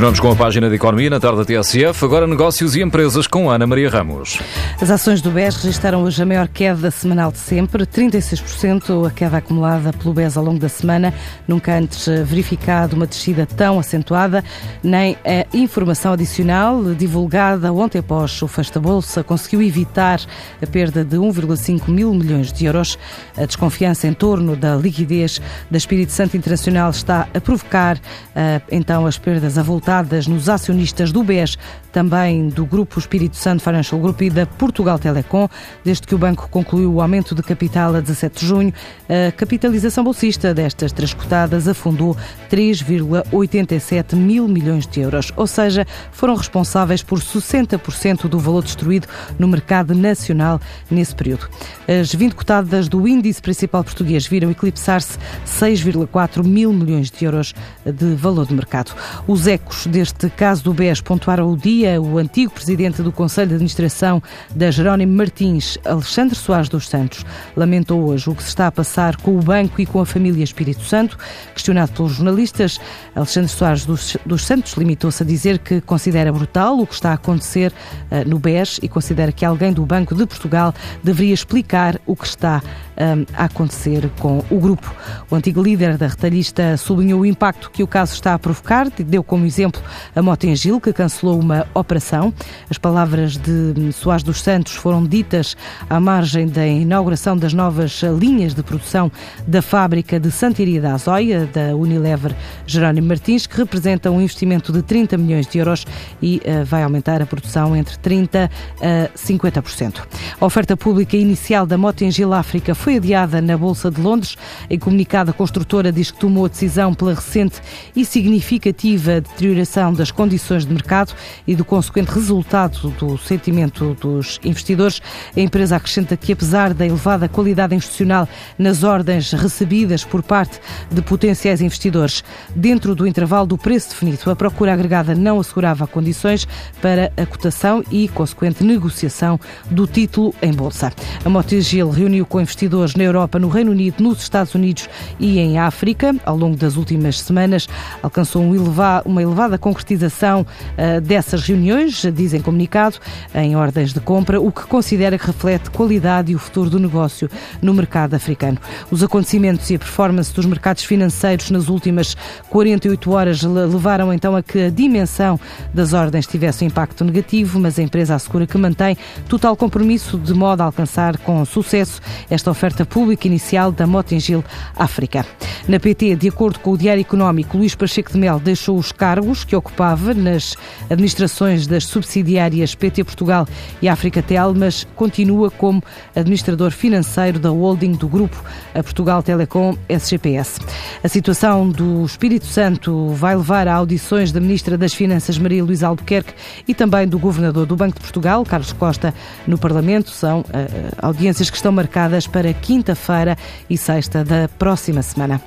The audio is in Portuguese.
Continuamos com a página de Economia na tarde da TSF. Agora negócios e empresas com Ana Maria Ramos. As ações do BES registaram hoje a maior queda semanal de sempre, 36% a queda acumulada pelo BES ao longo da semana. Nunca antes verificado uma descida tão acentuada, nem a informação adicional divulgada ontem após o da Bolsa conseguiu evitar a perda de 1,5 mil milhões de euros. A desconfiança em torno da liquidez da Espírito Santo Internacional está a provocar eh, então as perdas a voltar nos acionistas do BES, também do Grupo Espírito Santo Financial Group e da Portugal Telecom, desde que o banco concluiu o aumento de capital a 17 de junho. A capitalização bolsista destas três cotadas afundou 3,87 mil milhões de euros, ou seja, foram responsáveis por 60% do valor destruído no mercado nacional nesse período. As 20 cotadas do índice principal português viram eclipsar-se 6,4 mil milhões de euros de valor de mercado. Os ecos deste caso do BES pontuaram o dia o antigo presidente do Conselho de Administração da Jerónimo Martins, Alexandre Soares dos Santos, lamentou hoje o que se está a passar com o banco e com a família Espírito Santo. Questionado pelos jornalistas, Alexandre Soares dos, dos Santos limitou-se a dizer que considera brutal o que está a acontecer uh, no BES e considera que alguém do Banco de Portugal deveria explicar o que está um, a acontecer com o grupo. O antigo líder da retalhista sublinhou o impacto que o caso está a provocar, deu como exemplo a Motengil, que cancelou uma operação. As palavras de Soares dos Santos foram ditas à margem da inauguração das novas linhas de produção da fábrica de Santiria da Azóia, da Unilever Jerónimo Martins, que representa um investimento de 30 milhões de euros e uh, vai aumentar a produção entre 30% a 50%. A oferta pública inicial da Motengil África foi adiada na Bolsa de Londres. Em comunicado, a construtora diz que tomou a decisão pela recente e significativa deterioração das condições de mercado e do consequente resultado do sentimento dos investidores. A empresa acrescenta que, apesar da elevada qualidade institucional nas ordens recebidas por parte de potenciais investidores, dentro do intervalo do preço definido, a procura agregada não assegurava condições para a cotação e consequente negociação do título em bolsa. A Motogil reuniu com investidores na Europa, no Reino Unido, nos Estados Unidos e em África. Ao longo das últimas semanas, alcançou um elevado, uma elevada concretização uh, dessas reuniões, dizem comunicado, em ordens de compra, o que considera que reflete qualidade e o futuro do negócio no mercado africano. Os acontecimentos e a performance dos mercados financeiros nas últimas 48 horas levaram então a que a dimensão das ordens tivesse um impacto negativo, mas a empresa assegura que mantém total compromisso de modo a alcançar com sucesso esta oferta pública inicial da Motengil África. Na PT, de acordo com o Diário Económico, Luís Pacheco de Mel deixou os cargos que ocupava nas administrações das subsidiárias PT Portugal e África Tel, mas continua como administrador financeiro da holding do grupo a Portugal Telecom SGPS. A situação do Espírito Santo vai levar a audições da Ministra das Finanças Maria Luísa Albuquerque e também do Governador do Banco de Portugal, Carlos Costa, no Parlamento. São uh, audiências que estão marcadas para quinta-feira e sexta da próxima semana.